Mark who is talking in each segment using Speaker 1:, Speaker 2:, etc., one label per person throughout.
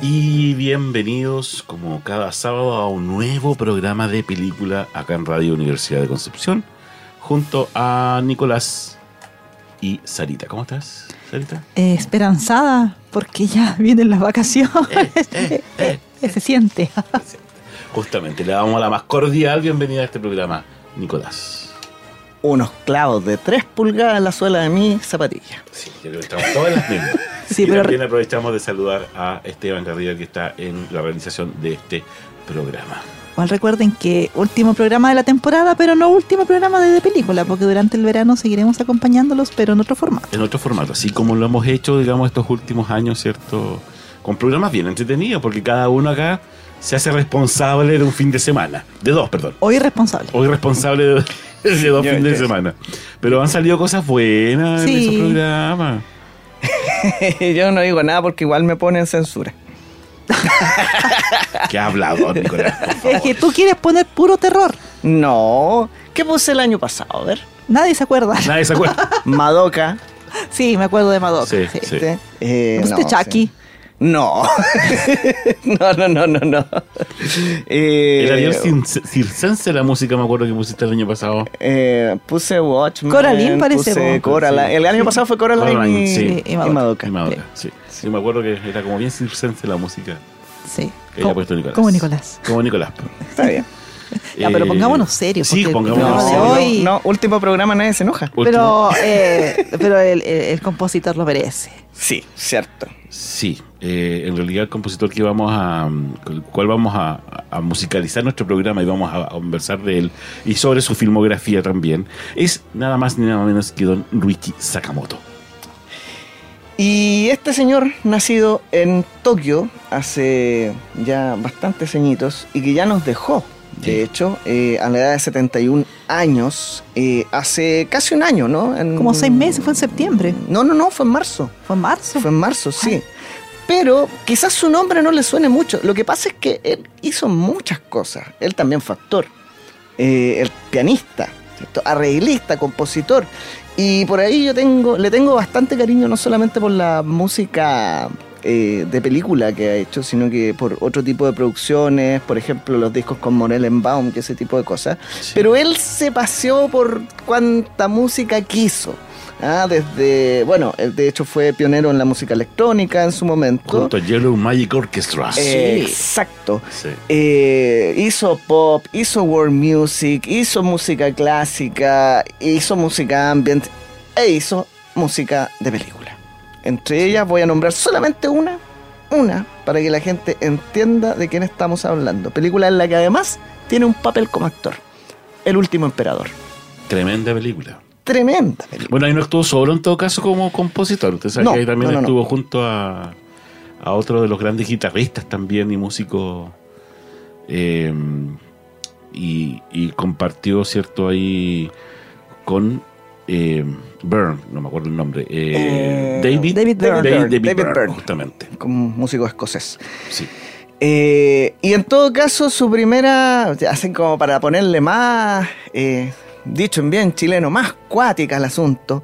Speaker 1: Y bienvenidos como cada sábado a un nuevo programa de película acá en Radio Universidad de Concepción junto a Nicolás y Sarita. ¿Cómo estás, Sarita?
Speaker 2: Eh, esperanzada, porque ya vienen las vacaciones.
Speaker 1: Eh, eh, eh.
Speaker 2: Se siente.
Speaker 1: Justamente, le damos la más cordial bienvenida a este programa, Nicolás.
Speaker 3: Unos clavos de 3 pulgadas en la suela de mi zapatilla.
Speaker 1: Sí, yo creo que estamos todas las mismas.
Speaker 2: Sí,
Speaker 1: y
Speaker 2: pero-
Speaker 1: también aprovechamos de saludar a Esteban Garriga que está en la realización de este programa.
Speaker 2: Igual recuerden que último programa de la temporada, pero no último programa de película, porque durante el verano seguiremos acompañándolos, pero en otro formato.
Speaker 1: en otro formato, así como lo hemos hecho, digamos, estos últimos años, ¿cierto? Con programas bien entretenidos, porque cada uno acá se hace responsable de un fin de semana. De dos, perdón.
Speaker 2: Hoy responsable.
Speaker 1: Hoy responsable de, de dos fines de semana. Pero han salido cosas buenas en
Speaker 2: Sí.
Speaker 1: esos programas.
Speaker 3: Yo no digo nada porque igual me ponen censura.
Speaker 1: ¿Qué ha hablado, Nicolás?
Speaker 2: Es que tú quieres poner puro terror.
Speaker 3: No. ¿Qué puse el año pasado? A ver.
Speaker 2: Nadie se acuerda.
Speaker 1: Nadie se acuerda.
Speaker 3: Madoka.
Speaker 2: Sí, me acuerdo de Madoka.
Speaker 1: Sí,
Speaker 2: sí.
Speaker 1: sí.
Speaker 3: ¿sí? Eh,
Speaker 2: ¿Pusiste
Speaker 3: no,
Speaker 2: Chucky?
Speaker 3: sí. No. no, no, no, no, no. Eh,
Speaker 1: Era bien cir- circense la música, me acuerdo que pusiste el año pasado.
Speaker 3: eh, puse Watchmen.
Speaker 2: Coraline parece,
Speaker 3: Puse. Coraline.
Speaker 1: Sí.
Speaker 3: El año pasado fue Coraline,
Speaker 1: Coraline,
Speaker 3: y,
Speaker 1: sí.
Speaker 2: Y
Speaker 3: y
Speaker 2: Madoka.
Speaker 1: Y Madoka, sí. Sí, me acuerdo que era como bien circense la música
Speaker 2: Sí.
Speaker 1: que había
Speaker 2: Como,
Speaker 1: puesto Nicolás.
Speaker 2: como Nicolás.
Speaker 1: Como Nicolás.
Speaker 3: Está bien.
Speaker 2: Ya, pero
Speaker 1: Eh,
Speaker 2: pongámonos serios,
Speaker 1: Sí, pongámonos serios.
Speaker 2: hoy-
Speaker 3: No, último programa, nadie se enoja.
Speaker 1: Último-
Speaker 2: Pero, eh, pero el, el- el compositor lo merece.
Speaker 3: Sí, cierto.
Speaker 1: Sí, eh, en realidad el compositor que vamos a, con el cual vamos a, a musicalizar nuestro programa y vamos a, a conversar de él y sobre su filmografía también, es nada más ni nada menos que don Ruichi Sakamoto.
Speaker 3: Y este señor, nacido en Tokio hace ya bastantes añitos y que ya nos dejó, de
Speaker 1: Sí.
Speaker 3: hecho, eh, a la edad de 71 años, eh, hace casi un año, ¿no? En-
Speaker 2: Como seis meses, fue en septiembre.
Speaker 3: No, no, no, fue en marzo.
Speaker 2: Fue en marzo.
Speaker 3: Fue en marzo, sí. Pero quizás su nombre no le suene mucho. Lo que pasa es que él hizo muchas cosas. Él también fue actor, eh, el pianista, ¿cierto? arreglista, compositor. Y por ahí yo tengo, le tengo bastante cariño, no solamente por la música eh, de película que ha hecho, sino que por otro tipo de producciones, por ejemplo, los discos con Morellenbaum, que ese tipo de cosas. Pero él se paseó por cuanta música quiso. Ah, desde, bueno, él de hecho fue pionero en la música electrónica en su momento.
Speaker 1: Junto a Yellow Magic Orchestra.
Speaker 3: Eh, exacto.
Speaker 1: Sí.
Speaker 3: Eh, hizo pop, hizo world music, hizo música clásica, hizo música ambient e hizo música de película. Entre ellas voy a nombrar solamente una, una, para que la gente entienda de quién estamos hablando. Película en la que además tiene un papel como actor. El último emperador.
Speaker 1: Tremenda película.
Speaker 3: Tremenda película.
Speaker 1: Bueno, ahí no estuvo solo en todo caso como compositor. Usted sabe
Speaker 3: No,
Speaker 1: que ahí también
Speaker 3: no, no, no.
Speaker 1: estuvo junto a, a otro de los grandes guitarristas también y músicos. eh, y, y compartió, ¿cierto? Ahí con eh, Byrne, no me acuerdo el nombre. eh,
Speaker 3: Eh,
Speaker 1: David,
Speaker 2: David Byrne.
Speaker 1: David,
Speaker 3: David
Speaker 1: Byrne,
Speaker 3: Byrne.
Speaker 1: justamente.
Speaker 3: Como músico escocés.
Speaker 1: Sí.
Speaker 3: Eh, y en todo caso, su primera, hacen como para ponerle más, eh, dicho en bien chileno, más cuática el asunto.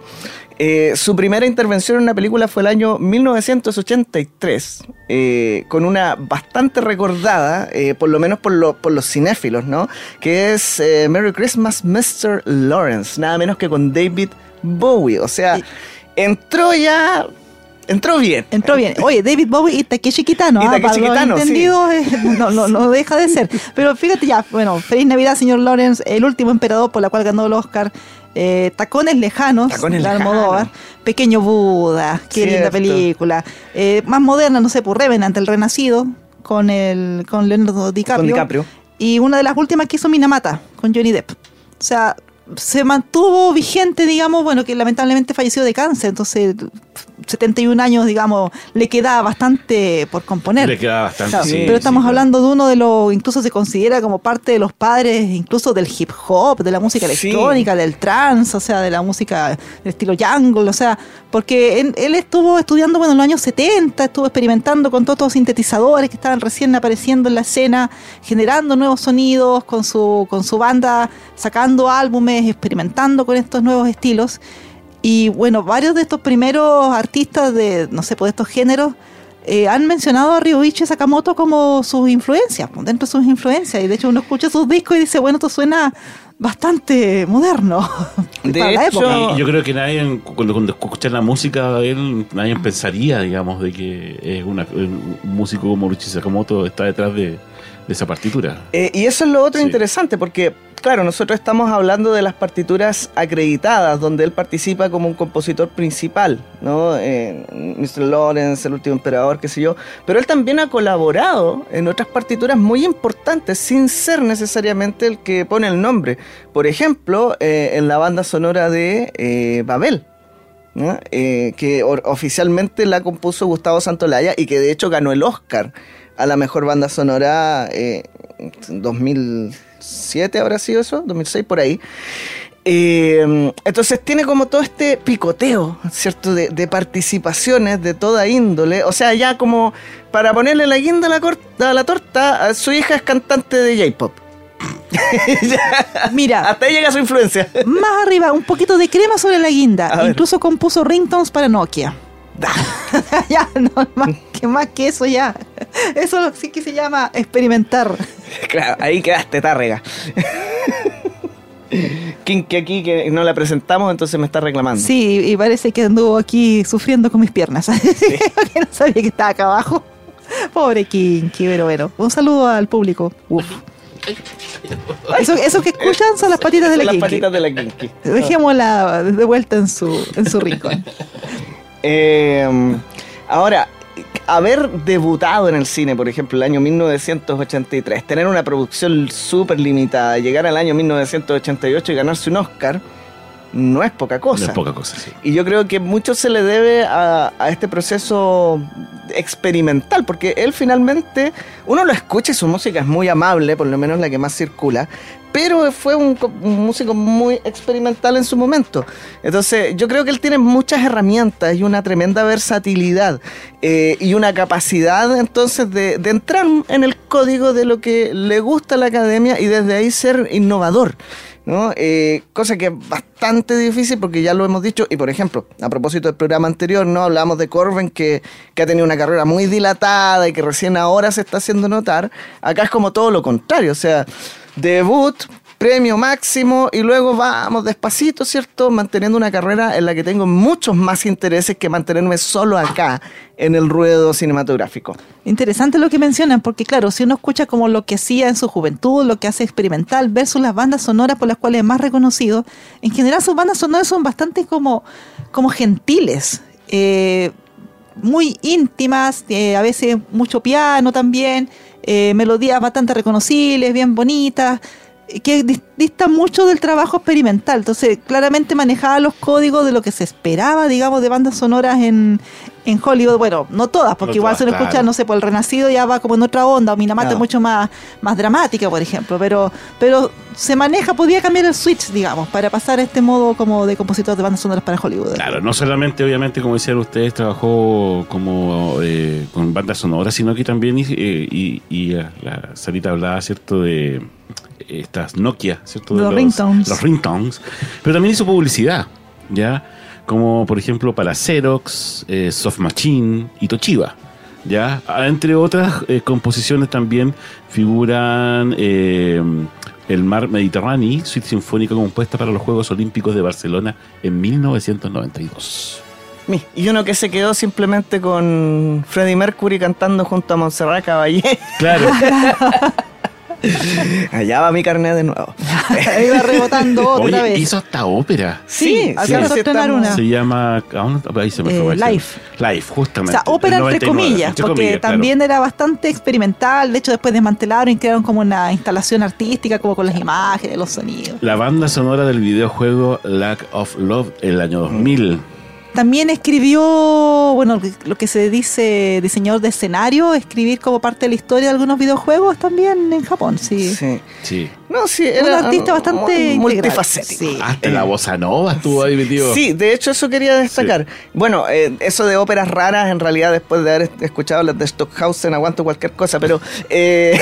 Speaker 3: Eh, su primera intervención en una película fue el año 1983, eh, con una bastante recordada, por lo menos por, lo- por los cinéfilos, ¿no? Que es Merry Christmas, Mr. Lawrence, nada menos que con David Bowie. O sea,
Speaker 2: Y-
Speaker 3: entró ya, entró bien.
Speaker 2: Entró bien. Oye, David Bowie y Takeshi Kitano.
Speaker 3: Y
Speaker 2: ah,
Speaker 3: Takeshi
Speaker 2: para los
Speaker 3: Kitano, sí.
Speaker 2: entendidos, eh, no, no, no deja de ser. Pero fíjate ya, bueno, feliz Navidad, señor Lawrence, el último emperador por la cual ganó el Oscar. eh, Tacones lejanos,
Speaker 3: Tacones
Speaker 2: de Almodóvar. Pequeño Buda, qué linda película. Eh, más moderna, no sé, por Revenant, El Renacido, con el con Leonardo DiCaprio.
Speaker 3: Con DiCaprio.
Speaker 2: Y una de las últimas que hizo Minamata, con Johnny Depp. O sea, se mantuvo vigente, digamos, bueno, que lamentablemente falleció de cáncer, entonces 71 años, digamos, le queda bastante por componer.
Speaker 1: Le queda bastante.
Speaker 2: Claro,
Speaker 1: sí,
Speaker 2: pero estamos
Speaker 1: sí, claro.
Speaker 2: hablando de uno de los, incluso se considera como parte de los padres, incluso del hip hop, de la música
Speaker 3: Sí.
Speaker 2: electrónica, del trance, o sea, de la música del estilo jungle, o sea, porque él, él estuvo estudiando, bueno, en los años 70, estuvo experimentando con todos estos sintetizadores que estaban recién apareciendo en la escena, generando nuevos sonidos con su, con su banda, sacando álbumes, experimentando con estos nuevos estilos. Y bueno, varios de estos primeros artistas de, no sé, pues de estos géneros, eh, han mencionado a Ryuichi Sakamoto como sus influencias, pues, dentro de sus influencias. Y de hecho uno escucha sus discos y dice, bueno, esto suena bastante moderno.
Speaker 3: De
Speaker 2: para la
Speaker 3: hecho-
Speaker 2: época.
Speaker 1: Y yo creo que nadie, cuando, cuando escuchan la música de él, nadie pensaría, digamos, de que es una, un músico como Ruchi Sakamoto está detrás de, de esa partitura.
Speaker 3: Eh, y eso es lo otro
Speaker 1: Sí.
Speaker 3: interesante, porque, claro, nosotros estamos hablando de las partituras acreditadas, donde él participa como un compositor principal, ¿no? Eh, Mr. Lawrence, El último emperador, qué sé yo. Pero él también ha colaborado en otras partituras muy importantes, sin ser necesariamente el que pone el nombre. Por ejemplo, eh, en la banda sonora de eh, Babel. ¿no? Que oficialmente la compuso Gustavo Santolaya y que de hecho ganó el Oscar a la mejor banda sonora eh, 2007 habrá sido eso, 2006 por ahí. Eh, entonces tiene como todo este picoteo, ¿cierto? De, de participaciones de toda índole. O sea, ya como para ponerle la guinda a la, corta, a la torta, su hija es cantante de J-pop.
Speaker 2: Mira,
Speaker 3: Hasta ahí llega su influencia.
Speaker 2: más arriba, un poquito de crema sobre la
Speaker 3: A
Speaker 2: guinda.
Speaker 3: ver.
Speaker 2: Incluso compuso ringtones para Nokia. ya, no, más que, más que eso ya. Eso sí que se llama experimentar.
Speaker 3: Claro, ahí quedaste, tárrega. Kinky aquí que no la presentamos, entonces me está reclamando.
Speaker 2: Sí, y parece que anduvo aquí sufriendo con mis piernas. que no sabía que estaba acá abajo. Pobre Kinky, pero bueno. Un saludo al público. Uf. Eso, eso que escuchan son las patitas de la
Speaker 3: Son las
Speaker 2: Kinky.
Speaker 3: patitas de la Kinky.
Speaker 2: Dejémosla de vuelta en su, en su rincón.
Speaker 3: Eh, ahora, haber debutado en el cine, por ejemplo, el año 1983, tener una producción súper limitada, llegar al año 1988 y ganarse un Oscar, no es poca
Speaker 1: No
Speaker 3: cosa.
Speaker 1: es poca cosa, sí.
Speaker 3: Y yo creo que mucho se le debe a, a este proceso experimental, porque él finalmente, uno lo escucha y su música es muy amable, por lo menos la que más circula, pero fue un, co- un músico muy experimental en su momento. Entonces, yo creo que él tiene muchas herramientas y una tremenda versatilidad eh, y una capacidad entonces de, de entrar en el código de lo que le gusta a la academia y desde ahí ser innovador. ¿No? Eh, cosa que es bastante difícil porque ya lo hemos dicho, y por ejemplo, a propósito del programa anterior, ¿no? Hablamos de Corben que, que ha tenido una carrera muy dilatada y que recién ahora se está haciendo notar. Acá es como todo lo contrario, o sea, debut, premio máximo y luego vamos despacito, ¿cierto? Manteniendo una carrera en la que tengo muchos más intereses que mantenerme solo acá en el ruedo cinematográfico.
Speaker 2: Interesante lo que mencionan, porque claro, si uno escucha como lo que hacía en su juventud, lo que hace experimental, versus las bandas sonoras por las cuales es más reconocido, en general sus bandas sonoras son bastante como, como gentiles, eh, muy íntimas, eh, a veces mucho piano también, eh, melodías bastante reconocibles, bien bonitas, que dis- distan mucho del trabajo experimental. Entonces, claramente manejaba los códigos de lo que se esperaba, digamos, de bandas sonoras en, en Hollywood. Bueno, no todas, porque
Speaker 1: No
Speaker 2: igual
Speaker 1: todas,
Speaker 2: se lo escucha,
Speaker 1: claro.
Speaker 2: no sé, por el Renacido ya va como en otra onda, o Minamata es mucho más, más dramática, por ejemplo, pero, pero se maneja, podía cambiar el switch, digamos, para pasar a este modo como de compositor de bandas sonoras para Hollywood.
Speaker 1: Claro, no solamente, obviamente, como decían ustedes, trabajó como eh, con bandas sonoras, sino que también, eh, y, y eh, la Sarita hablaba, ¿cierto?, de estas Nokia, ¿cierto?
Speaker 2: Los ringtones.
Speaker 1: Los ringtones. Pero también hizo publicidad, ¿ya? Como por ejemplo para Xerox, eh, Soft Machine y Toshiba. ¿ya? Entre otras eh, composiciones también figuran eh, El Mar Mediterráneo, suite sinfónica compuesta para los Juegos Olímpicos de Barcelona en 1992.
Speaker 3: Mi, Y uno que se quedó simplemente con Freddie Mercury cantando junto a Montserrat Caballé.
Speaker 1: Claro,
Speaker 3: Allá va mi carnet de nuevo.
Speaker 2: Iba rebotando otra
Speaker 1: oye,
Speaker 2: vez.
Speaker 1: hizo hasta ópera.
Speaker 3: Sí, sí,
Speaker 2: estrenar
Speaker 3: estamos-
Speaker 2: una.
Speaker 1: Se llama. Ahí se me
Speaker 2: Eh,
Speaker 1: fue.
Speaker 2: Live.
Speaker 1: Live,
Speaker 2: O
Speaker 1: justamente.
Speaker 2: sea, ópera
Speaker 1: del
Speaker 2: entre
Speaker 1: 99,
Speaker 2: comillas,
Speaker 1: entre
Speaker 2: porque
Speaker 1: comillas, claro.
Speaker 2: también era bastante experimental. De hecho, después desmantelaron y crearon como una instalación artística, como con las imágenes, los sonidos.
Speaker 1: La banda sonora del videojuego Lack of Love el año 2000.
Speaker 2: También escribió, bueno, lo que se dice diseñador de escenario, escribir como parte de la historia de algunos videojuegos también en Japón, sí.
Speaker 3: Sí.
Speaker 1: Sí.
Speaker 3: No, sí,
Speaker 2: Un
Speaker 3: era
Speaker 2: artista bastante
Speaker 3: multifacético.
Speaker 2: Sí.
Speaker 1: Hasta la bossa nova estuvo ahí metido.
Speaker 3: Sí, de hecho eso quería destacar. Bueno, eh, eso de óperas raras, en realidad después de haber escuchado las de Stockhausen, aguanto cualquier cosa, pero eh,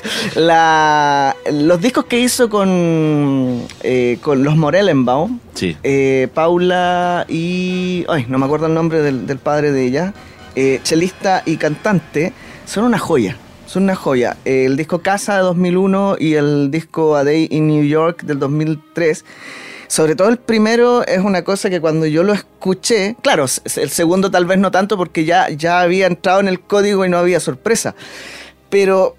Speaker 3: la- los discos que hizo con, eh, con los Morellenbaum,
Speaker 1: Sí.
Speaker 3: eh, Paula y... Ay, no me acuerdo el nombre del, padre de ella, eh, chelista y cantante, son una joya. Son una joya. Eh, el disco Casa de 2001 y el disco A Day in New York del 2003. Sobre todo el primero es una cosa que cuando yo lo escuché, claro, el segundo tal vez no tanto porque ya, ya había entrado en el código y no había sorpresa. Pero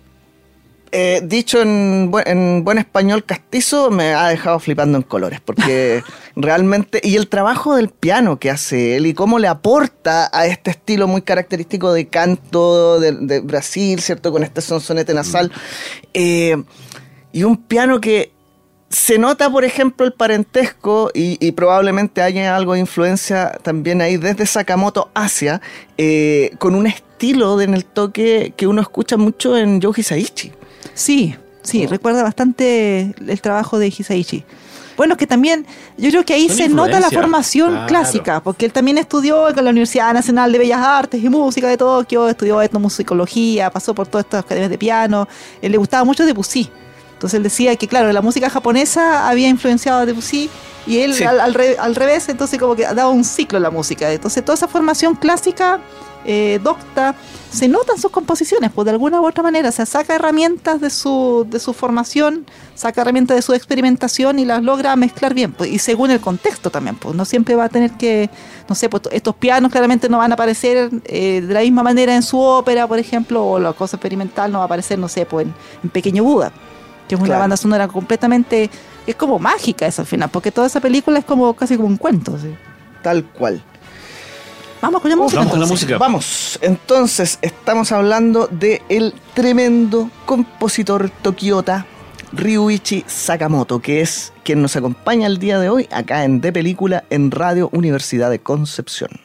Speaker 3: eh, dicho en, bu- en buen español castizo, me ha dejado flipando en colores, porque realmente, y el trabajo del piano que hace él y cómo le aporta a este estilo muy característico de canto de, de Brasil, ¿cierto? Con este sonsonete nasal, eh, y un piano que se nota, por ejemplo, el parentesco y, y probablemente haya algo de influencia también ahí desde Sakamoto hacia, eh, con un estilo en el toque que uno escucha mucho en Yoji Saichi.
Speaker 2: Sí, sí,
Speaker 3: Oh.
Speaker 2: recuerda bastante el trabajo de Hisaichi. Bueno, que también, yo creo que ahí
Speaker 1: Son
Speaker 2: se nota la formación
Speaker 1: claro.
Speaker 2: clásica, porque él también estudió con la Universidad Nacional de Bellas Artes y Música de Tokio, estudió etnomusicología, pasó por todas estas academias de piano, él le gustaba mucho Debussy. Entonces él decía que, claro, la música japonesa había influenciado a Debussy y él
Speaker 3: Sí.
Speaker 2: al, al re- al revés, entonces como que daba un ciclo en la música. Entonces toda esa formación clásica, eh, docta, se nota en sus composiciones, pues de alguna u otra manera, o sea, saca herramientas de su, de su formación, saca herramientas de su experimentación y las logra mezclar bien, pues, y según el contexto también, pues no siempre va a tener que, no sé, pues estos pianos claramente no van a aparecer eh, de la misma manera en su ópera, por ejemplo, o la cosa experimental no va a aparecer, no sé, pues en, en Pequeño Buda, que es una banda sonora completamente, es como mágica eso al final, porque toda esa película es como casi como un cuento. ¿sí?
Speaker 3: Tal cual.
Speaker 2: Vamos con la música.
Speaker 1: Vamos con la
Speaker 2: entonces.
Speaker 1: música.
Speaker 3: Vamos, entonces estamos hablando de el tremendo compositor tokiota Ryuichi Sakamoto, que es quien nos acompaña el día de hoy acá en De Película en Radio Universidad de Concepción.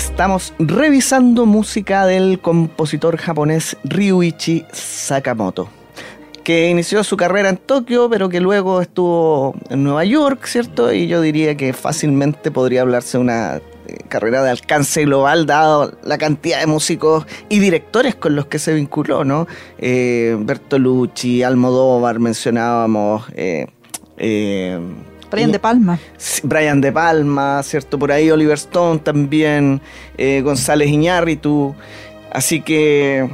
Speaker 3: Estamos revisando música del compositor japonés Ryuichi Sakamoto, que inició su carrera en Tokio, pero que luego estuvo en Nueva York, ¿cierto? Y yo diría que fácilmente podría hablarse de una eh, carrera de alcance global, dado la cantidad de músicos y directores con los que se vinculó, ¿no? Eh, Bertolucci, Almodóvar, mencionábamos. Eh,
Speaker 2: Brian De Palma.
Speaker 3: Brian De Palma, ¿cierto? Por ahí Oliver Stone también, eh, González Iñárritu. Así que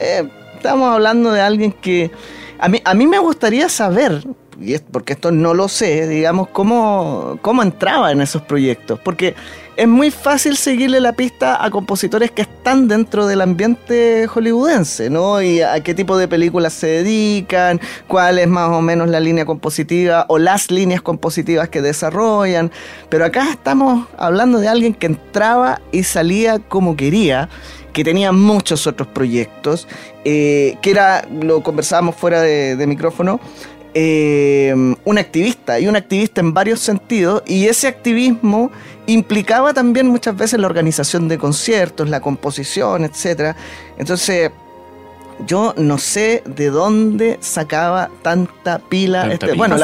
Speaker 3: eh, estamos hablando de alguien que a mí, a mí me gustaría saber, y es porque esto no lo sé, digamos, cómo, cómo entraba en esos proyectos. Porque es muy fácil seguirle la pista a compositores que están dentro del ambiente hollywoodense, ¿no? Y a qué tipo de películas se dedican, cuál es más o menos la línea compositiva o las líneas compositivas que desarrollan. Pero acá estamos hablando de alguien que entraba y salía como quería que tenía muchos otros proyectos, eh, que era, lo conversábamos fuera de, de micrófono, eh, un activista y un activista en varios sentidos y ese activismo implicaba también muchas veces la organización de conciertos, la composición, etcétera. Entonces, yo no sé de dónde sacaba tanta pila.
Speaker 1: Tanta
Speaker 3: este-
Speaker 1: pila.
Speaker 3: Bueno,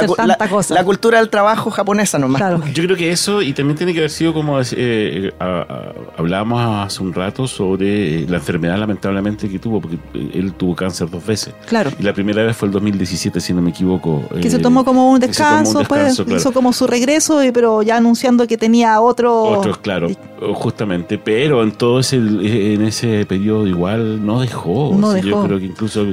Speaker 3: la, cultura del trabajo japonesa nomás.
Speaker 2: Claro.
Speaker 1: Yo creo que eso, y también tiene que haber sido como eh, a- a- hablábamos hace un rato sobre la enfermedad lamentablemente que tuvo, porque él tuvo cáncer dos veces.
Speaker 2: Claro.
Speaker 1: Y la primera vez fue el 2017, si no me equivoco.
Speaker 2: Que
Speaker 1: eh,
Speaker 2: se tomó como un
Speaker 1: tomó un
Speaker 2: descanso, pues
Speaker 1: descanso, claro.
Speaker 2: hizo como su regreso, pero ya anunciando que tenía otro.
Speaker 1: Otros, claro, justamente, pero en todo ese, en ese periodo igual no dejó.
Speaker 2: No
Speaker 1: Yo creo que incluso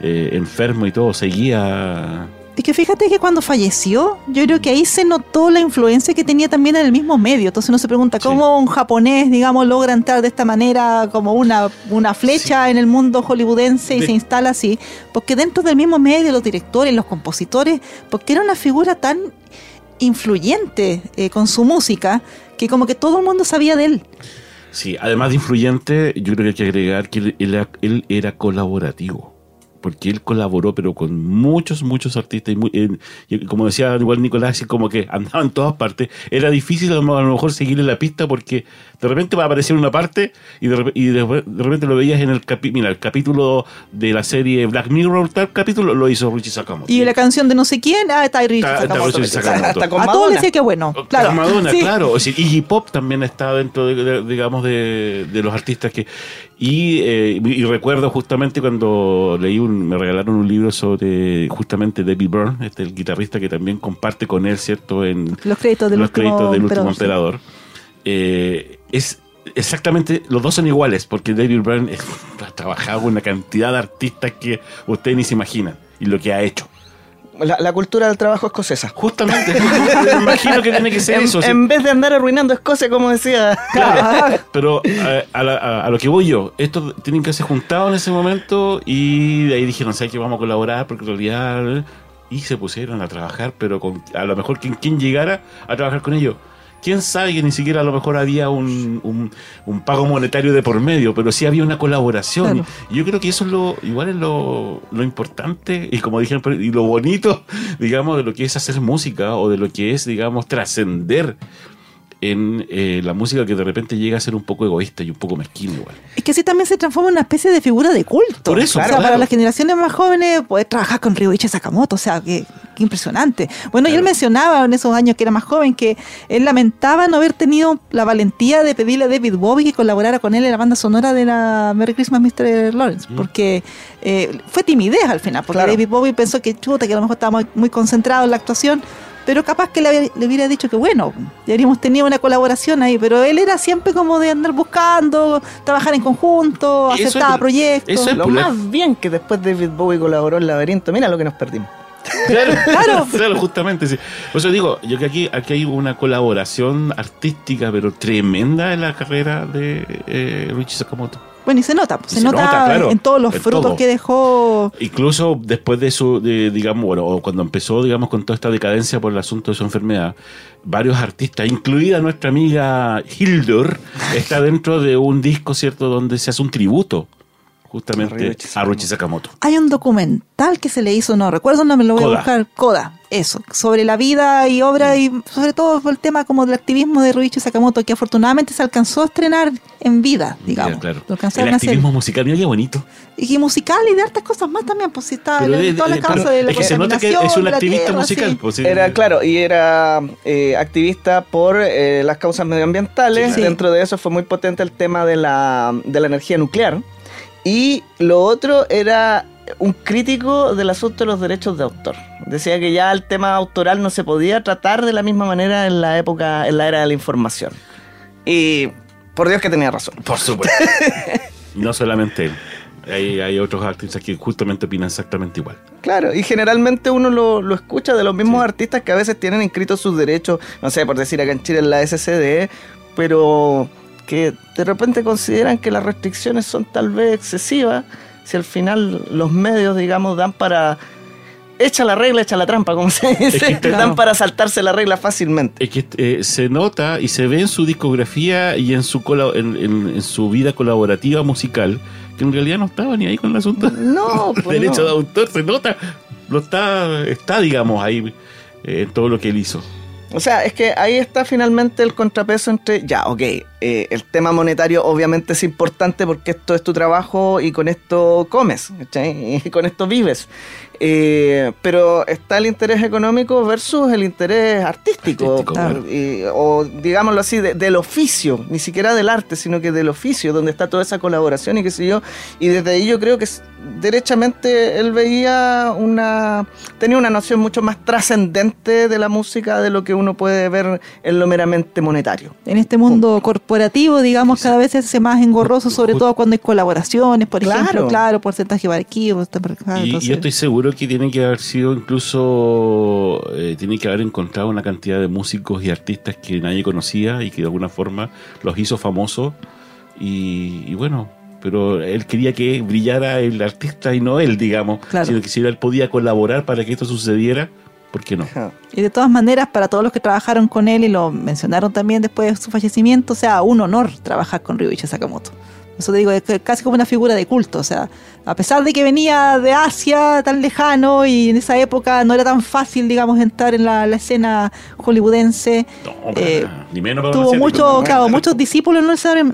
Speaker 1: eh, enfermo y todo, seguía...
Speaker 2: Es que fíjate que cuando falleció, yo creo que ahí se notó la influencia que tenía también en el mismo medio. Entonces uno se pregunta,
Speaker 1: Sí.
Speaker 2: ¿cómo un japonés, digamos, logra entrar de esta manera como una, una flecha en el mundo hollywoodense y
Speaker 1: De-
Speaker 2: se instala así? Porque dentro del mismo medio, los directores, los compositores, porque era una figura tan influyente eh, con su música que como que todo el mundo sabía de él.
Speaker 1: Sí, además de influyente, yo creo que hay que agregar que él, era- él era colaborativo. Porque él colaboró, pero con muchos, muchos artistas. Y, muy- y como decía igual Nicolás, y como que andaba en todas partes. Era difícil a lo mejor seguirle la pista porque de repente va a aparecer una parte y de, rep- y de, de repente lo veías en el, capi- mira, el capítulo de la serie Black Mirror, tal capítulo lo hizo Richie Sakamoto.
Speaker 2: Y la canción de no sé quién, ah, está Richie
Speaker 1: Está- está
Speaker 2: Sakamoto.
Speaker 1: Richie Sakamoto.
Speaker 3: Hasta con
Speaker 2: A todos les decía que bueno, claro.
Speaker 1: Con Madonna,
Speaker 2: Sí.
Speaker 1: claro. O sea, Iggy Pop también está dentro, de, de- digamos, de, de los artistas que... Y, eh, y recuerdo justamente cuando leí un... Me regalaron un libro sobre justamente David Byrne, este, el guitarrista que también comparte con él, ¿cierto? En
Speaker 2: Los créditos del
Speaker 1: los
Speaker 2: último
Speaker 1: créditos del último
Speaker 2: emperador.
Speaker 1: Eh, es exactamente... Los dos son iguales, porque David Byrne es- ha trabajado con una cantidad de artistas que ustedes ni se imaginan. Y lo que ha hecho.
Speaker 3: La, la cultura del trabajo escocesa.
Speaker 1: Justamente, me imagino que tiene que ser
Speaker 3: En,
Speaker 1: eso. sí.
Speaker 3: en vez de andar arruinando Escocia, como decía.
Speaker 1: Claro, pero eh, a, a- a lo que voy yo, estos tienen que ser juntados en ese momento y de ahí dijeron, ¿sabes que vamos a colaborar? Porque en realidad... Y se pusieron a trabajar, pero con, a lo mejor quien, quien llegara a trabajar con ellos. Quién sabe que ni siquiera a lo mejor había un, un- un pago monetario de por medio, pero sí había una colaboración.
Speaker 2: Claro.
Speaker 1: Y yo creo que eso es lo, igual es lo, lo importante y como dijeron, y lo bonito, digamos, de lo que es hacer música o de lo que es, digamos, trascender en eh, la música que de repente llega a ser un poco egoísta y un poco mezquino igual.
Speaker 2: Es que así también se transforma en una especie de figura de culto.
Speaker 1: Por eso,
Speaker 2: o sea,
Speaker 1: claro.
Speaker 2: para las generaciones más jóvenes, poder trabajar con Ryuichi Sakamoto, o sea, qué, qué impresionante. Bueno, y él mencionaba en esos años que era más joven que él lamentaba no haber tenido la valentía de pedirle a David Bowie que colaborara con él en la banda sonora de la Merry Christmas Mr. Lawrence,
Speaker 1: Mm.
Speaker 2: porque eh, fue timidez al final, porque. David Bowie pensó que chuta, que a lo mejor estaba muy, muy concentrado en la actuación. Pero capaz que le, había- le hubiera dicho que bueno, ya habríamos tenido una colaboración ahí, pero él era siempre como de andar buscando, trabajar en conjunto,
Speaker 1: es-
Speaker 2: aceptaba proyectos.
Speaker 1: eso es-
Speaker 3: Lo
Speaker 1: popular.
Speaker 3: más bien que después David Bowie colaboró en Laberinto, mira lo que nos perdimos.
Speaker 1: Claro,
Speaker 2: Claro.
Speaker 1: claro, justamente. Sí. Por eso digo, yo que aquí, aquí hay una colaboración artística, pero tremenda en la carrera de eh, Richie Sakamoto.
Speaker 2: Bueno, y se nota, pues, se,
Speaker 1: Se
Speaker 2: nota,
Speaker 1: nota, claro,
Speaker 2: en todos los
Speaker 1: en
Speaker 2: frutos
Speaker 1: todo.
Speaker 2: que dejó.
Speaker 1: Incluso después de su, de, digamos, bueno, o cuando empezó, digamos, con toda esta decadencia por el asunto de su enfermedad, varios artistas, incluida nuestra amiga Hildur, está dentro de un disco, ¿cierto?, donde se hace un tributo justamente a Ruichi Sakamoto.
Speaker 2: Hay un documental que se le hizo, no recuerdo el nombre, lo voy
Speaker 1: Koda.
Speaker 2: a buscar. Coda, eso, sobre la vida y obra y sobre todo el tema como del activismo de Ruichi Sakamoto, que afortunadamente se alcanzó a estrenar en vida, digamos.
Speaker 1: Claro.
Speaker 2: Lo alcanzaron
Speaker 1: El
Speaker 2: hacer.
Speaker 1: activismo musical, mira qué bonito.
Speaker 2: Y musical y de hartas cosas más también, pues si está
Speaker 1: Pero
Speaker 2: en
Speaker 1: de-
Speaker 2: toda la
Speaker 1: de-
Speaker 2: causa
Speaker 1: pero
Speaker 2: de la
Speaker 1: es que se nota que es un
Speaker 2: de la
Speaker 1: activista
Speaker 2: tierra,
Speaker 1: musical.
Speaker 2: sí.
Speaker 1: pues, sí.
Speaker 3: Era claro, y era eh, activista por eh, las causas medioambientales.
Speaker 2: Sí.
Speaker 3: Dentro de eso fue muy potente el tema de la, de la energía nuclear. Y lo otro era un crítico del asunto de los derechos de autor. Decía que ya el tema autoral no se podía tratar de la misma manera en la época, en la era de la información. Y por Dios que tenía razón.
Speaker 1: Por supuesto. no solamente él. Hay, hay otros artistas que justamente opinan exactamente igual.
Speaker 3: Claro, y generalmente uno lo, lo escucha de los mismos
Speaker 1: Sí.
Speaker 3: artistas que a veces tienen inscritos sus derechos, no sé, por decir acá en Chile en la SCD, pero que de repente consideran que las restricciones son tal vez excesivas, si al final los medios, digamos, dan para... Echa la regla, echa la trampa, como se dice.
Speaker 1: que te-
Speaker 3: Dan
Speaker 2: Claro.
Speaker 3: para saltarse la regla fácilmente.
Speaker 1: Es que eh, se nota y se ve en su discografía y en su, en, en- en su vida colaborativa musical que en realidad no estaba ni ahí con el asunto.
Speaker 3: No, pues
Speaker 1: derecho
Speaker 3: no.
Speaker 1: de autor se nota. Lo está, está digamos, ahí eh, en todo lo que él hizo.
Speaker 3: O sea, es que ahí está finalmente el contrapeso entre, ya, ok, eh, el tema monetario obviamente es importante porque esto es tu trabajo y con esto comes, ¿cachai? Y con esto vives. Eh, pero está el interés económico versus el interés artístico,
Speaker 1: Artístico,
Speaker 2: claro.
Speaker 3: y- o digámoslo así, de- del oficio, ni siquiera del arte, sino que del oficio, donde está toda esa colaboración y qué sé yo. Y desde ahí yo creo que derechamente él veía una, tenía una noción mucho más trascendente de la música de lo que uno puede ver en lo meramente monetario.
Speaker 2: En este mundo corporativo, digamos, cada vez se hace más engorroso, sobre todo cuando hay colaboraciones, por
Speaker 3: Claro.
Speaker 2: ejemplo, claro, porcentaje para aquí, porcentaje para acá,
Speaker 1: Y, yo estoy seguro que tiene que haber sido incluso, eh, tiene que haber encontrado una cantidad de músicos y artistas que nadie conocía y que de alguna forma los hizo famosos. Y, y bueno, pero él quería que brillara el artista y no él, digamos.
Speaker 2: Claro.
Speaker 1: Sino que si él podía colaborar para que esto sucediera, ¿por qué no?
Speaker 2: Y de todas maneras, para todos los que trabajaron con él y lo mencionaron también después de su fallecimiento, o sea, un honor trabajar con Ryuichi Sakamoto. Eso te digo, es casi como una figura de culto. O sea, a pesar de que venía de Asia tan lejano y en esa época no era tan fácil, digamos, entrar en la, la escena hollywoodense,
Speaker 1: No,
Speaker 2: Eh,
Speaker 1: ni menos para
Speaker 2: tuvo
Speaker 1: un asiático,
Speaker 2: mucho,
Speaker 1: ¿no?
Speaker 2: claro, muchos discípulos, no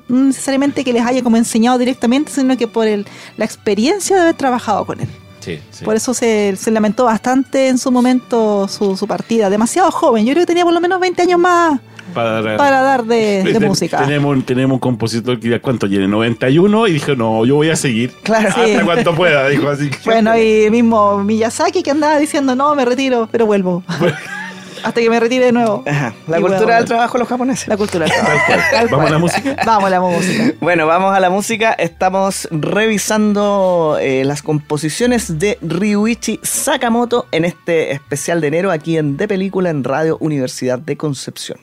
Speaker 2: necesariamente que les haya como enseñado directamente, sino que por el, la experiencia de haber trabajado con él.
Speaker 1: Sí, sí.
Speaker 2: Por eso se, se lamentó bastante en su momento su, su partida. Demasiado joven. Yo creo que tenía por lo menos 20 años más
Speaker 1: para,
Speaker 2: para dar de, de
Speaker 1: Ten-
Speaker 2: música.
Speaker 1: Tenemos, tenemos un compositor que ya cuánto tiene, 91, y dijo, no, yo voy a seguir.
Speaker 3: Claro.
Speaker 2: Sí.
Speaker 1: Hasta cuanto pueda, dijo así.
Speaker 2: Bueno, y mismo Miyazaki que andaba diciendo, no, me retiro, pero vuelvo. Hasta que me retire de nuevo.
Speaker 3: Ajá. La
Speaker 2: Y
Speaker 3: cultura
Speaker 2: bueno,
Speaker 3: del trabajo de los japoneses.
Speaker 2: La cultura del trabajo.
Speaker 1: cual.
Speaker 2: Tal
Speaker 1: ¿Vamos a la música?
Speaker 2: Vamos a la música.
Speaker 3: Bueno, vamos a la música. Estamos revisando eh, las composiciones de Ryuichi Sakamoto en este especial de enero aquí en De Película en Radio Universidad de Concepción.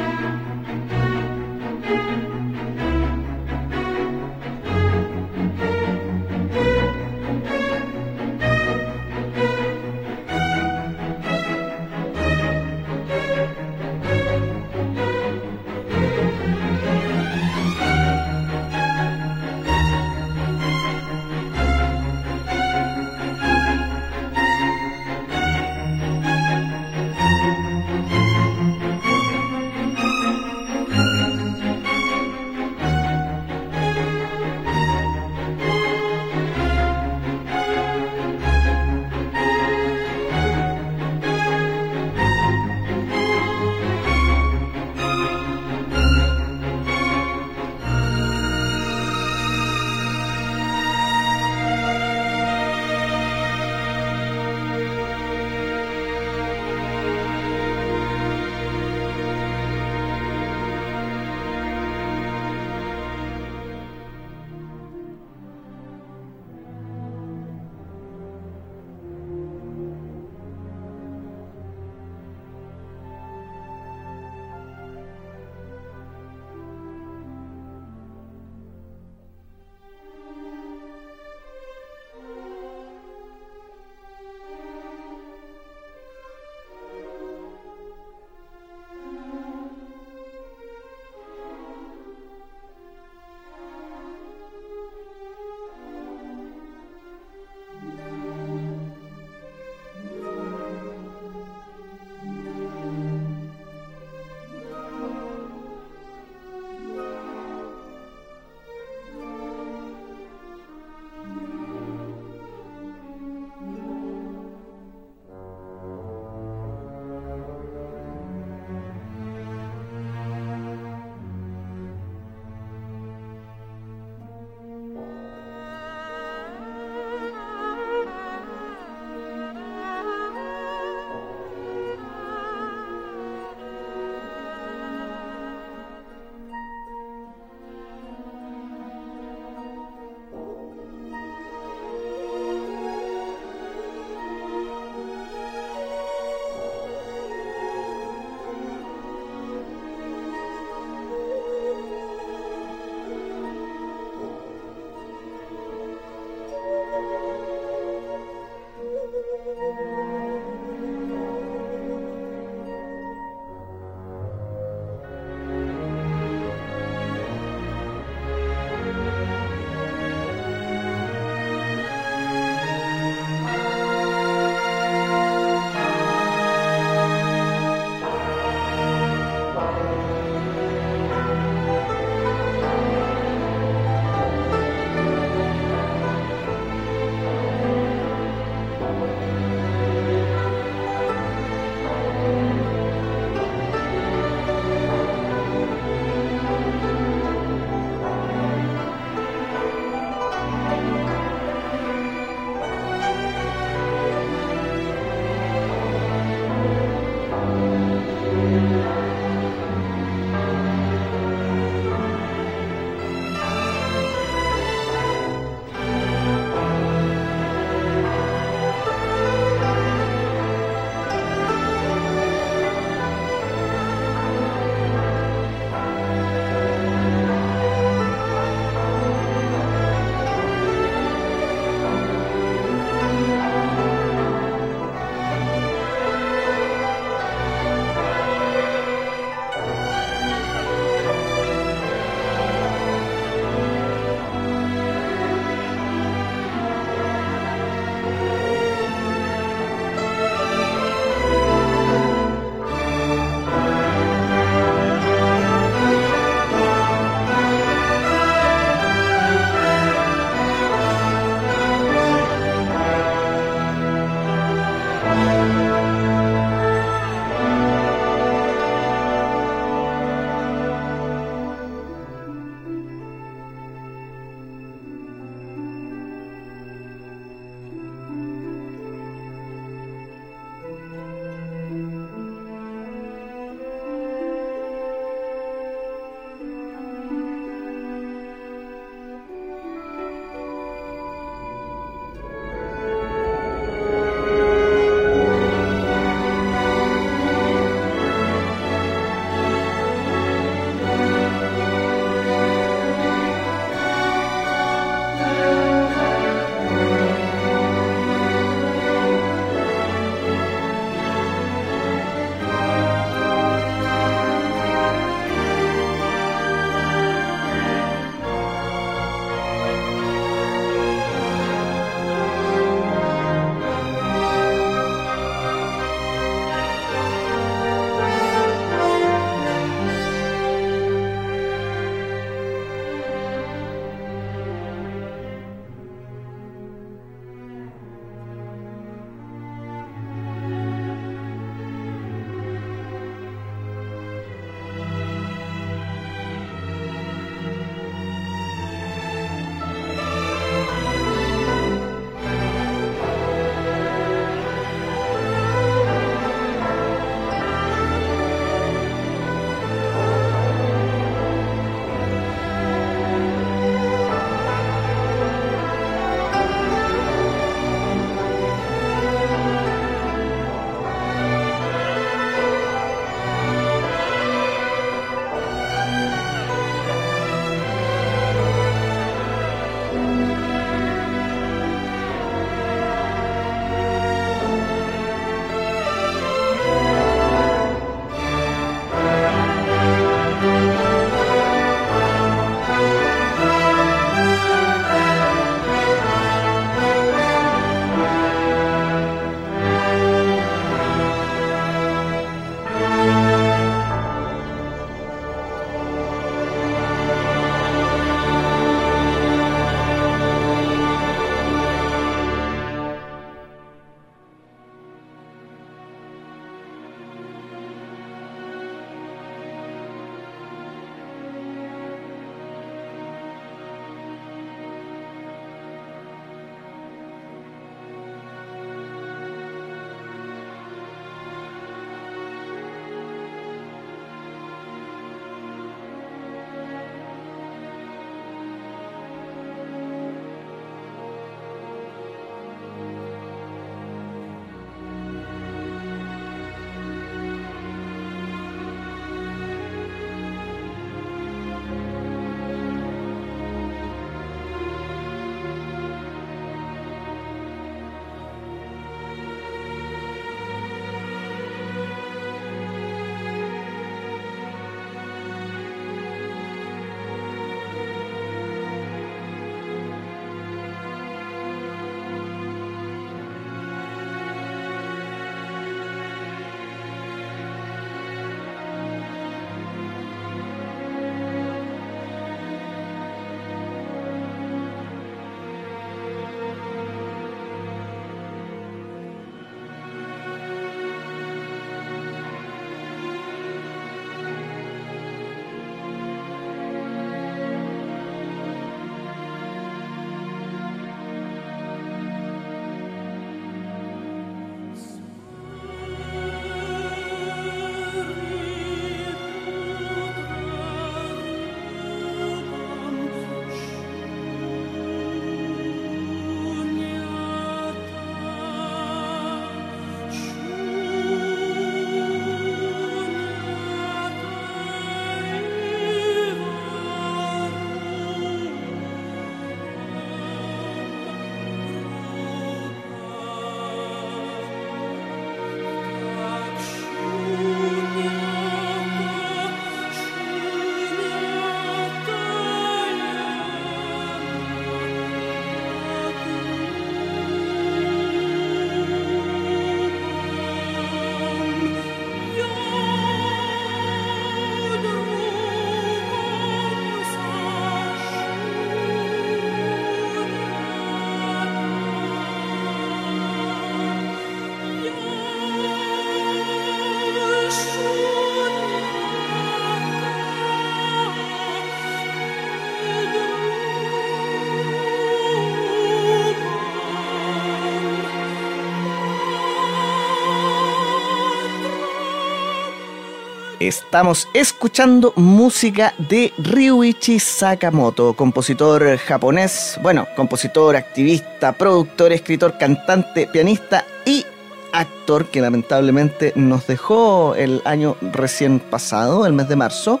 Speaker 3: Estamos escuchando música de Ryuichi Sakamoto, compositor japonés, bueno, compositor, activista, productor, escritor, cantante, pianista y actor que lamentablemente nos dejó el año recién pasado, el mes de marzo.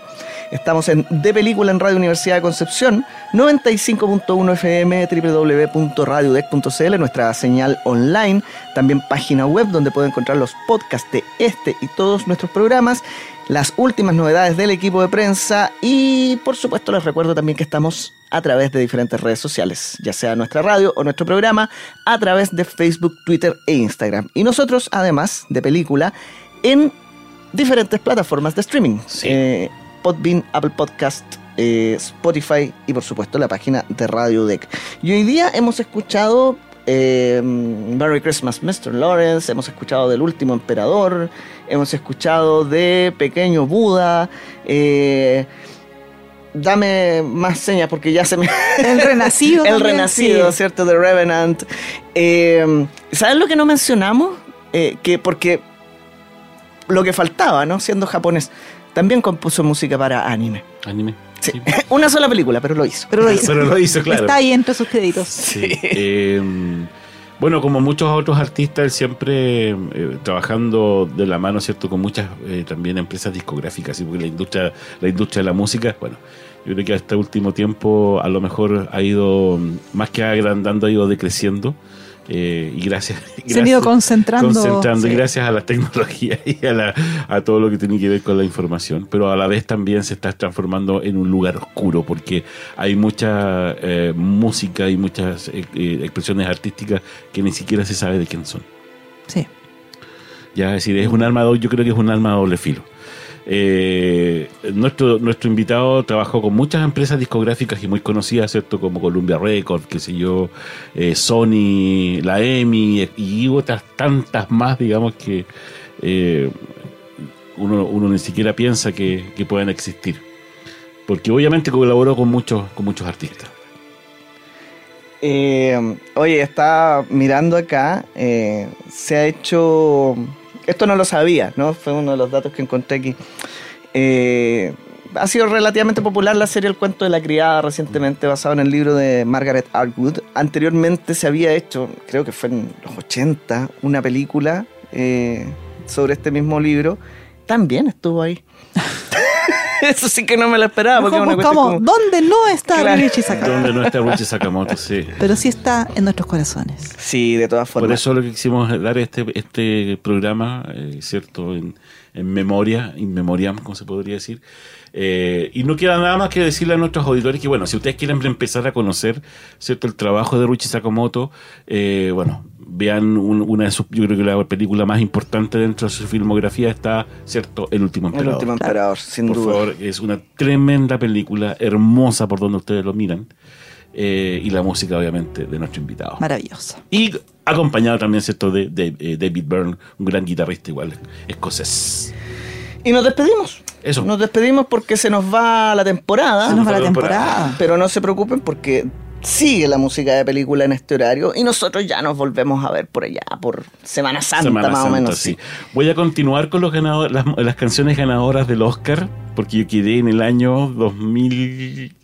Speaker 3: Estamos en De Película en Radio Universidad de Concepción, 95.1 FM, www.radiodec.cl, nuestra señal online, también página web donde pueden encontrar los podcasts de este y todos nuestros programas, las últimas novedades del equipo de prensa y por supuesto les recuerdo también que estamos a través de diferentes redes sociales, ya sea nuestra radio o nuestro programa, a través de Facebook, Twitter e Instagram. Y nosotros, además de película, en diferentes plataformas de streaming.
Speaker 1: Sí.
Speaker 3: Eh, Podbean, Apple Podcast, eh, Spotify y por supuesto la página de Radio Deck. Y hoy día hemos escuchado eh, Merry Christmas Mr. Lawrence, hemos escuchado del último emperador, hemos escuchado de Pequeño Buda, eh, dame más señas porque ya se me...
Speaker 2: El Renacido.
Speaker 3: El
Speaker 2: también,
Speaker 3: Renacido,
Speaker 2: sí.
Speaker 3: ¿cierto? The Revenant. Eh, ¿Sabes lo que no mencionamos? Eh, que porque lo que faltaba, ¿no? Siendo japonés, también compuso música para anime.
Speaker 1: Anime.
Speaker 3: Sí.
Speaker 1: Sí.
Speaker 3: Una sola película, pero lo hizo.
Speaker 2: Pero lo hizo.
Speaker 1: Pero lo hizo, claro.
Speaker 2: Está ahí entre sus créditos.
Speaker 1: Sí. Eh, bueno, como muchos otros artistas, él siempre eh, trabajando de la mano, ¿cierto? Con muchas eh, también empresas discográficas, ¿sí? porque la industria, la industria de la música, bueno, yo creo que hasta último tiempo a lo mejor ha ido, más que agrandando, ha ido decreciendo. Eh, y gracias.
Speaker 2: Se han ido concentrando.
Speaker 1: concentrando y gracias a la tecnología y a, la- a todo lo que tiene que ver con la información, pero a la vez también se está transformando en un lugar oscuro porque hay mucha eh, música y muchas eh, eh, expresiones artísticas que ni siquiera se sabe de quién son.
Speaker 2: Sí.
Speaker 1: Ya es decir, es un arma, yo creo que es un arma de doble filo. Eh, nuestro, nuestro invitado trabajó con muchas empresas discográficas y muy conocidas, ¿cierto? Como Columbia Records, qué sé yo, eh, Sony, la EMI y otras tantas más, digamos, que eh, uno, uno ni siquiera piensa que, que puedan existir. Porque obviamente colaboró con muchos, con muchos artistas.
Speaker 3: Oye, está mirando acá, se ha hecho, esto no lo sabía, ¿no? Fue uno de los datos que encontré aquí. Eh, ha sido relativamente popular la serie El cuento de la criada recientemente basado en el libro de Margaret Atwood. Anteriormente se había hecho, creo que fue en los 80, una película eh, sobre este mismo libro. También estuvo ahí. Eso sí que no me lo esperaba. porque
Speaker 2: Mejor buscamos
Speaker 3: como-
Speaker 2: dónde no está
Speaker 3: Claro.
Speaker 2: Ryuichi Sakamoto.
Speaker 1: Donde no está Sakamoto, sí.
Speaker 2: Pero sí está en nuestros corazones.
Speaker 3: Sí, de todas formas.
Speaker 1: Por eso lo que quisimos dar este, este programa, eh, ¿cierto? En, en memoria, in memoriam, como se podría decir. Eh, y no queda nada más que decirle a nuestros auditores que, bueno, si ustedes quieren empezar a conocer, ¿cierto? El trabajo de Ruchi Sakamoto, eh, bueno, vean un- una de sus, yo creo que la película más importante dentro de su filmografía está, ¿cierto? El último
Speaker 3: El
Speaker 1: emperador.
Speaker 3: último emperador, sin
Speaker 1: por
Speaker 3: duda.
Speaker 1: favor, es una tremenda película, hermosa por donde ustedes lo miran. Eh, y la música, obviamente, de nuestro invitado.
Speaker 2: Maravilloso.
Speaker 1: Y acompañado también, ¿cierto?, de, de, eh, David Byrne, un gran guitarrista igual, escocés.
Speaker 3: Y nos despedimos.
Speaker 1: Eso.
Speaker 3: Nos despedimos porque se nos va la temporada.
Speaker 2: Se nos va la
Speaker 1: temporada.
Speaker 2: temporada.
Speaker 3: Pero no se preocupen porque sigue la música de película en este horario y nosotros ya nos volvemos a ver por allá, por Semana Santa
Speaker 1: Semana
Speaker 3: más o
Speaker 1: Santa,
Speaker 3: menos.
Speaker 1: sí.
Speaker 3: Sí.
Speaker 1: Voy a continuar con los ganadores, las, las canciones ganadoras del Oscar, porque yo quedé en el año 2000...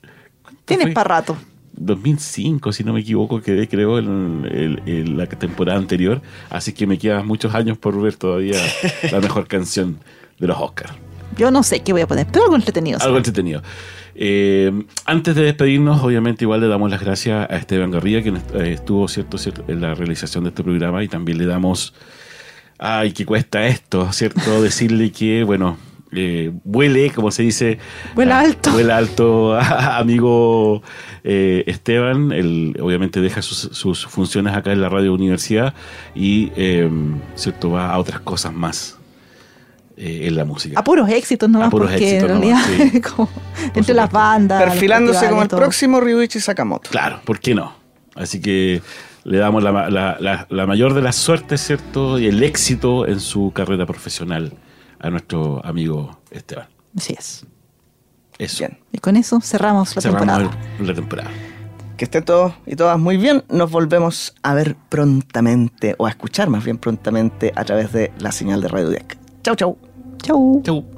Speaker 1: ¿cuánto
Speaker 2: Tienes para rato.
Speaker 1: 2005, si no me equivoco, quedé creo en, el- en la temporada anterior, así que me quedan muchos años por ver todavía la mejor canción de los Oscars.
Speaker 2: Yo no sé qué voy a poner, pero algo entretenido.
Speaker 1: Algo entretenido. Eh, antes de despedirnos, obviamente igual le damos las gracias a Esteban Garría, que eh, estuvo cierto, cierto, en la realización de este programa, y también le damos, ay, que cuesta esto, ¿cierto? Decirle que, bueno, eh, vuele, como se dice.
Speaker 2: Vuela
Speaker 1: ah,
Speaker 2: alto.
Speaker 1: Vuela alto, amigo eh, Esteban. Él obviamente deja sus, sus funciones acá en la radio universidad y, eh, ¿cierto? Va a otras cosas más eh, en la música.
Speaker 2: A puros éxitos nomás,
Speaker 1: A puros
Speaker 2: porque
Speaker 1: éxitos
Speaker 2: en
Speaker 1: nomás,
Speaker 2: realidad,
Speaker 1: sí.
Speaker 2: como entre
Speaker 1: supuesto.
Speaker 2: las bandas.
Speaker 3: Perfilándose como el
Speaker 2: todo.
Speaker 3: próximo Ryuichi Sakamoto.
Speaker 1: Claro, ¿por qué no? Así que le damos la, ma- la- la- la mayor de las suertes, ¿cierto? Y el éxito en su carrera profesional a nuestro amigo Esteban.
Speaker 2: Así es.
Speaker 1: Eso.
Speaker 3: Bien.
Speaker 2: Y con eso cerramos la
Speaker 1: Cerramos
Speaker 2: temporada.
Speaker 1: la temporada.
Speaker 3: Que estén todos y todas muy bien. Nos volvemos a ver prontamente, o a escuchar más bien prontamente, a través de la señal de Radio Deck. Chau, chau.
Speaker 2: Chau.
Speaker 1: Chau.